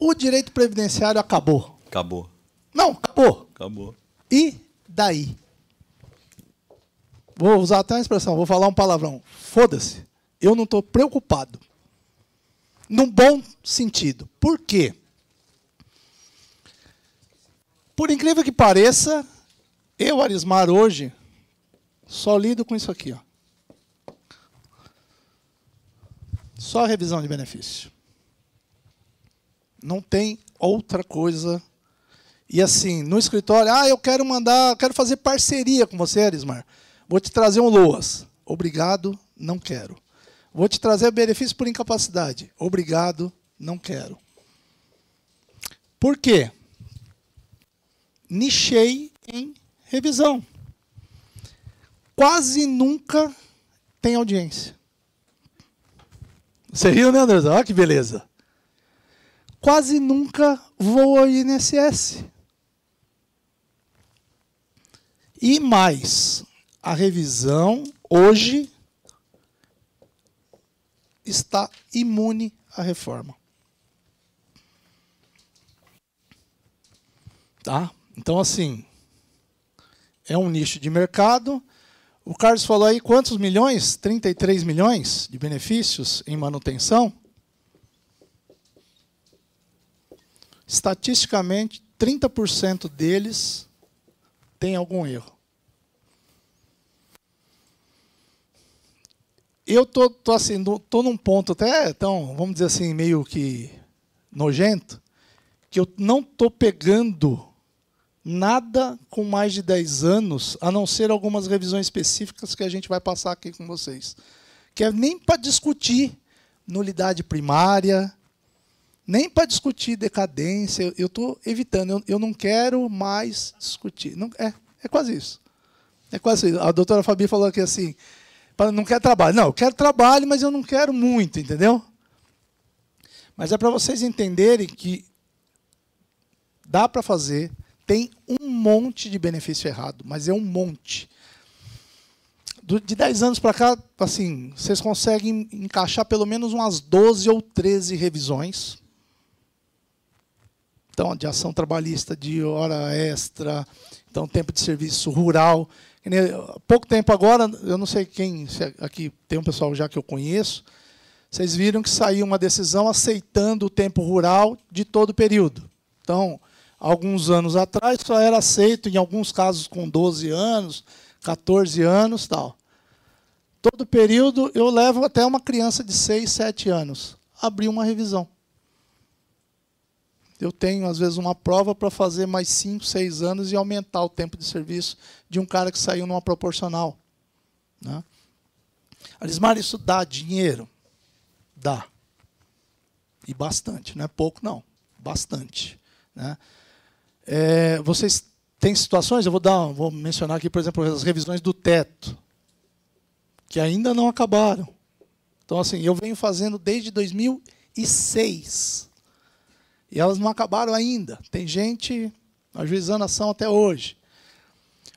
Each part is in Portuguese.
O direito previdenciário acabou. Acabou. Não, acabou. Acabou. E daí? Vou usar até uma expressão, vou falar um palavrão. Foda-se. Eu não estou preocupado. Num bom sentido. Por quê? Por incrível que pareça, eu, Arismar, hoje, só lido com isso aqui. Ó. Só revisão de benefício. Não tem outra coisa. E assim, no escritório, ah, eu quero mandar, quero fazer parceria com você, Arismar. Vou te trazer um LOAS. Obrigado, não quero. Vou te trazer benefício por incapacidade. Obrigado, não quero. Por quê? Nichei em revisão. Quase nunca tem audiência. Você riu, né, Anderson? Olha que beleza. Quase nunca vou ao INSS. E mais, a revisão hoje está imune à reforma. Tá? Então, assim, é um nicho de mercado. O Carlos falou aí quantos milhões? 33 milhões de benefícios em manutenção. Estatisticamente, 30% deles tem algum erro. Eu tô, tô assim, tô num ponto até, então, vamos dizer assim, meio que nojento, que eu não tô pegando nada com mais de 10 anos, a não ser algumas revisões específicas que a gente vai passar aqui com vocês. Que é nem para discutir nulidade primária, nem para discutir decadência. Eu estou evitando, eu, eu, não quero mais discutir. Não, é, é quase isso. É quase isso. A doutora Fabi falou aqui assim, não quer trabalho. Não, eu quero trabalho, mas eu não quero muito, entendeu? Mas é para vocês entenderem que dá para fazer, tem um monte de benefício errado, mas é um monte. De 10 anos para cá, assim, vocês conseguem encaixar pelo menos umas 12 ou 13 revisões. Então, de ação trabalhista, de hora extra, então tempo de serviço rural. Pouco tempo agora, eu não sei quem, aqui tem um pessoal já que eu conheço, vocês viram que saiu uma decisão aceitando o tempo rural de todo o período. Então, alguns anos atrás, só era aceito, em alguns casos, com 12 anos, 14 anos tal. Todo período eu levo até uma criança de 6, 7 anos. Abrir uma revisão. Eu tenho, às vezes, uma prova para fazer mais 5, 6 anos e aumentar o tempo de serviço de um cara que saiu numa proporcional. Né? Alismar, isso dá dinheiro? Dá. E bastante, não é pouco, não. Bastante. Né? É, vocês têm situações, eu vou, dar, vou mencionar aqui, por exemplo, as revisões do teto, que ainda não acabaram. Então, assim, eu venho fazendo desde 2006. E elas não acabaram ainda. Tem gente ajuizando ação até hoje.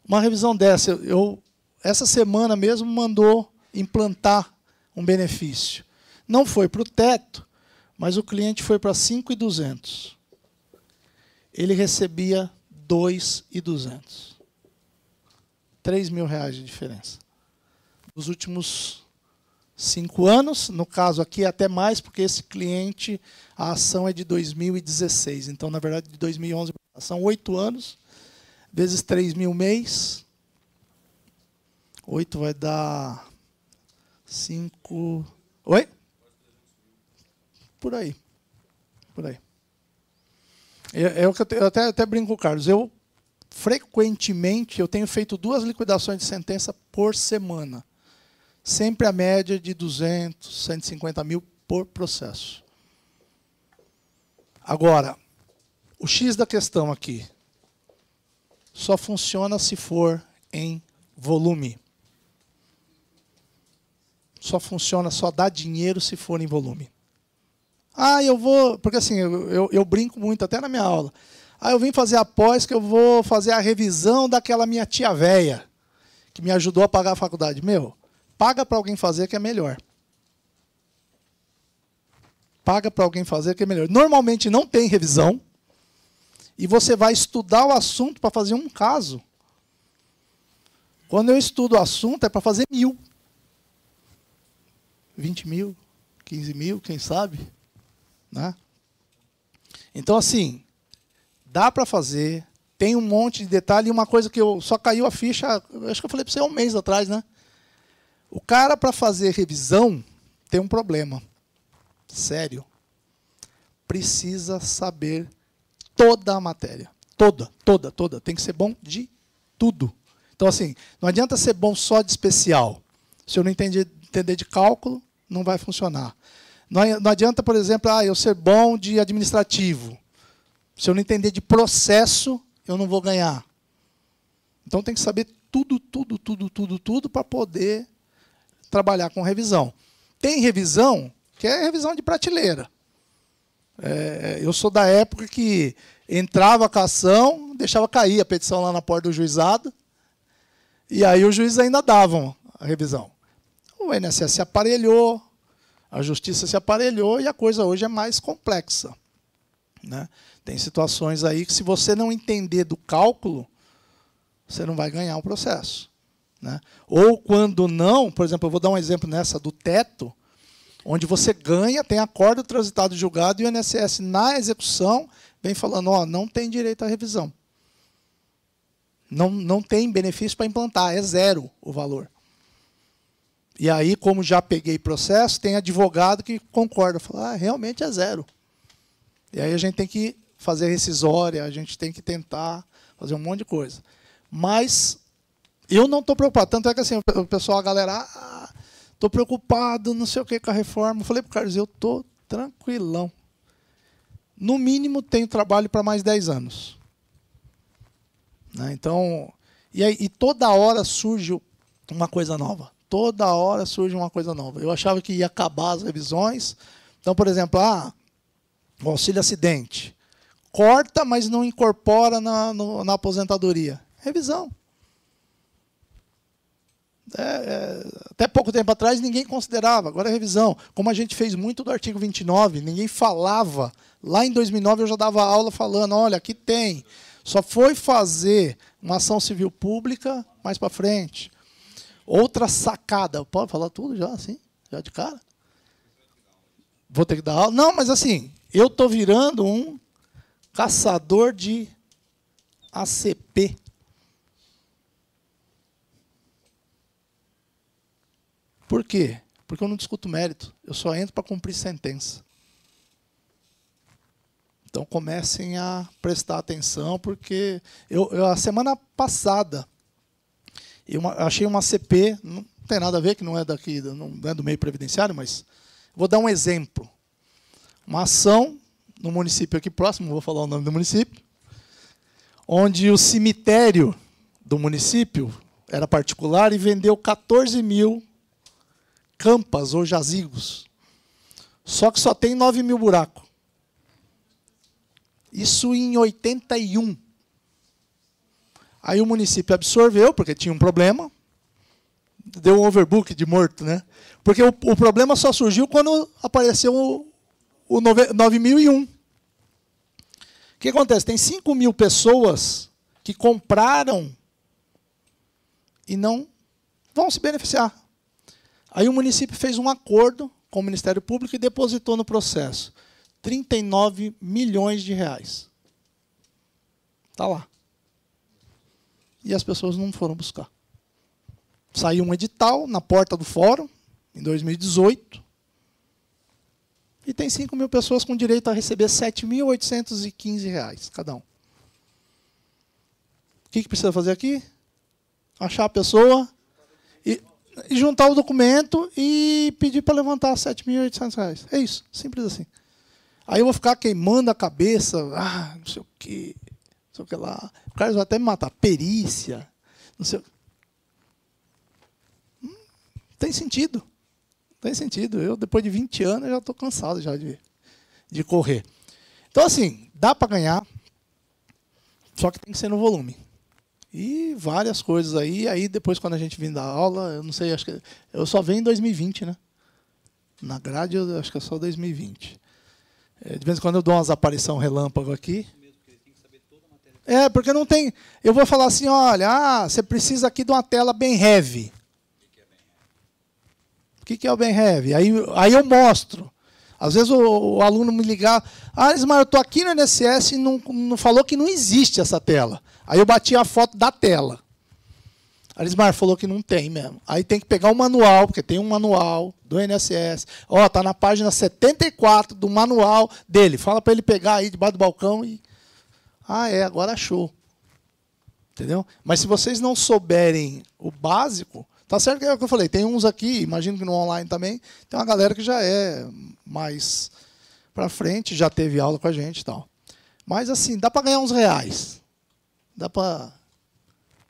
Uma revisão dessa, eu, essa semana mesmo mandou implantar um benefício. Não foi para o teto, mas o cliente foi para 5,200 ele recebia 2,200. 3 mil reais de diferença. Nos últimos cinco anos, no caso aqui até mais, porque esse cliente, a ação é de 2016. Então, na verdade, de 2011. São oito anos, vezes 3 mil mês. Oito vai dar cinco. Oi? Por aí. Por aí. É, é que eu, eu até, até brinco Carlos. Eu, frequentemente, eu tenho feito duas liquidações de sentença por semana. Sempre a média de 200, 150 mil por processo. Agora, o X da questão aqui só funciona se for em volume. Só funciona, só dá dinheiro se for em volume. Ah, eu vou. Porque assim, eu, eu, eu brinco muito, até na minha aula. Ah, eu vim fazer a pós que eu vou fazer a revisão daquela minha tia véia, que me ajudou a pagar a faculdade. Meu, paga para alguém fazer que é melhor. paga para alguém fazer, que é melhor. Normalmente não tem revisão, e você vai estudar o assunto para fazer um caso. Quando eu estudo o assunto, é para fazer mil. 20 mil, 15 mil, quem sabe? Né? Então, assim, dá para fazer, tem um monte de detalhe, e uma coisa que eu só caiu a ficha, acho que eu falei para você um mês atrás, né? O cara, para fazer revisão, tem um problema. Sério. Precisa saber toda a matéria. Toda, toda, toda. Tem que ser bom de tudo. Então, assim, não adianta ser bom só de especial. Se eu não entender, entender de cálculo, não vai funcionar. Não, adianta, por exemplo, ah, eu ser bom de administrativo. Se eu não entender de processo, eu não vou ganhar. Então tem que saber tudo, tudo, tudo, tudo, tudo para poder trabalhar com revisão. Tem revisão que é revisão de prateleira. É, eu sou da época que entrava a ação, deixava cair a petição lá na porta do juizado, e aí os juízes ainda davam a revisão. O INSS se aparelhou, a justiça se aparelhou e a coisa hoje é mais complexa. Né? Tem situações aí que, se você não entender do cálculo, você não vai ganhar o processo. Né? Ou quando não, por exemplo, eu vou dar um exemplo nessa do teto, onde você ganha, tem acordo transitado julgado e o INSS, na execução, vem falando: ó, não tem direito à revisão. Não, não tem benefício para implantar, é zero o valor. E aí, como já peguei processo, tem advogado que concorda, fala, ah, realmente é zero. E aí a gente tem que fazer rescisória, a gente tem que tentar fazer um monte de coisa. Mas eu não estou preocupado. Tanto é que assim, o pessoal, a galera, ah, estou preocupado, não sei o que com a reforma. Eu falei para o Carlos, eu estou tranquilão. No mínimo, tenho trabalho para mais 10 anos. Né? Então, e, aí, e toda hora surge uma coisa nova. Toda hora surge uma coisa nova. Eu achava que ia acabar as revisões. Então, por exemplo, ah, o auxílio acidente. Corta, mas não incorpora na, no, na aposentadoria. Revisão. É, é, até pouco tempo atrás ninguém considerava, agora é revisão. Como a gente fez muito do artigo 29, ninguém falava. Lá em 2009 eu já dava aula falando: olha, aqui tem. Só foi fazer uma ação civil pública mais para frente. Outra sacada. Pode falar tudo já, assim? Já de cara? Vou ter que dar aula? Não, mas assim, eu estou virando um caçador de ACP. Por quê? Porque eu não discuto mérito. Eu só entro para cumprir sentença. Então comecem a prestar atenção, porque eu, eu a semana passada eu achei uma CP, não tem nada a ver, que não é daqui, não é do meio previdenciário, mas vou dar um exemplo. Uma ação no município aqui próximo, vou falar o nome do município, onde o cemitério do município era particular e vendeu 14 mil campas ou jazigos. Só que só tem 9 mil buracos. Isso em 81. Aí o município absorveu, porque tinha um problema. Deu um overbook de morto, né? Porque o, o problema só surgiu quando apareceu o, o 9001. O que acontece? Tem 5 mil pessoas que compraram e não vão se beneficiar. Aí o município fez um acordo com o Ministério Público e depositou no processo 39 milhões de reais. Está lá. E as pessoas não foram buscar. Saiu um edital na porta do fórum, em 2018, e tem 5 mil pessoas com direito a receber 7.815 reais cada um. O que, que precisa fazer aqui? Achar a pessoa e juntar o documento e pedir para levantar R$ 7.800. É isso, simples assim. Aí eu vou ficar queimando a cabeça, ah, não sei o quê, não sei o que lá. O cara vai até me matar. Perícia, não sei o hum, Tem sentido. Tem sentido. Eu, depois de 20 anos, já estou cansado já de, de correr. Então, assim, dá para ganhar, só que tem que ser no volume. E várias coisas aí. Aí depois, quando a gente vem da aula, eu não sei, acho que eu só venho em 2020, né? Na grade, eu acho que é só 2020. É, de vez em quando eu dou umas aparição relâmpago aqui. É, porque não tem. Eu vou falar assim, olha, ah, você precisa aqui de uma tela bem heavy. O que, que é o bem heavy? Aí, aí eu mostro. Às vezes o, o aluno me ligar, ah, Ismael, eu estou aqui no NSS e não, não falou que não existe essa tela. Aí eu bati a foto da tela. A Lismar falou que não tem mesmo. Aí tem que pegar o manual, porque tem um manual do NSS. Ó, tá na página 74 do manual dele. Fala para ele pegar aí debaixo do balcão e ah, é, agora achou. Entendeu? Mas se vocês não souberem o básico, tá certo que é o que eu falei, tem uns aqui, imagino que no online também, tem uma galera que já é mais para frente, já teve aula com a gente e tal. Mas assim, dá para ganhar uns reais. Dá para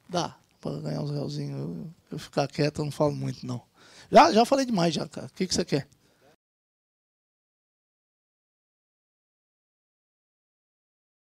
dá para ganhar uns realzinhos. Eu, eu, ficar quieto, eu não falo muito, não. Já, já falei demais, já, cara. O que, que você quer?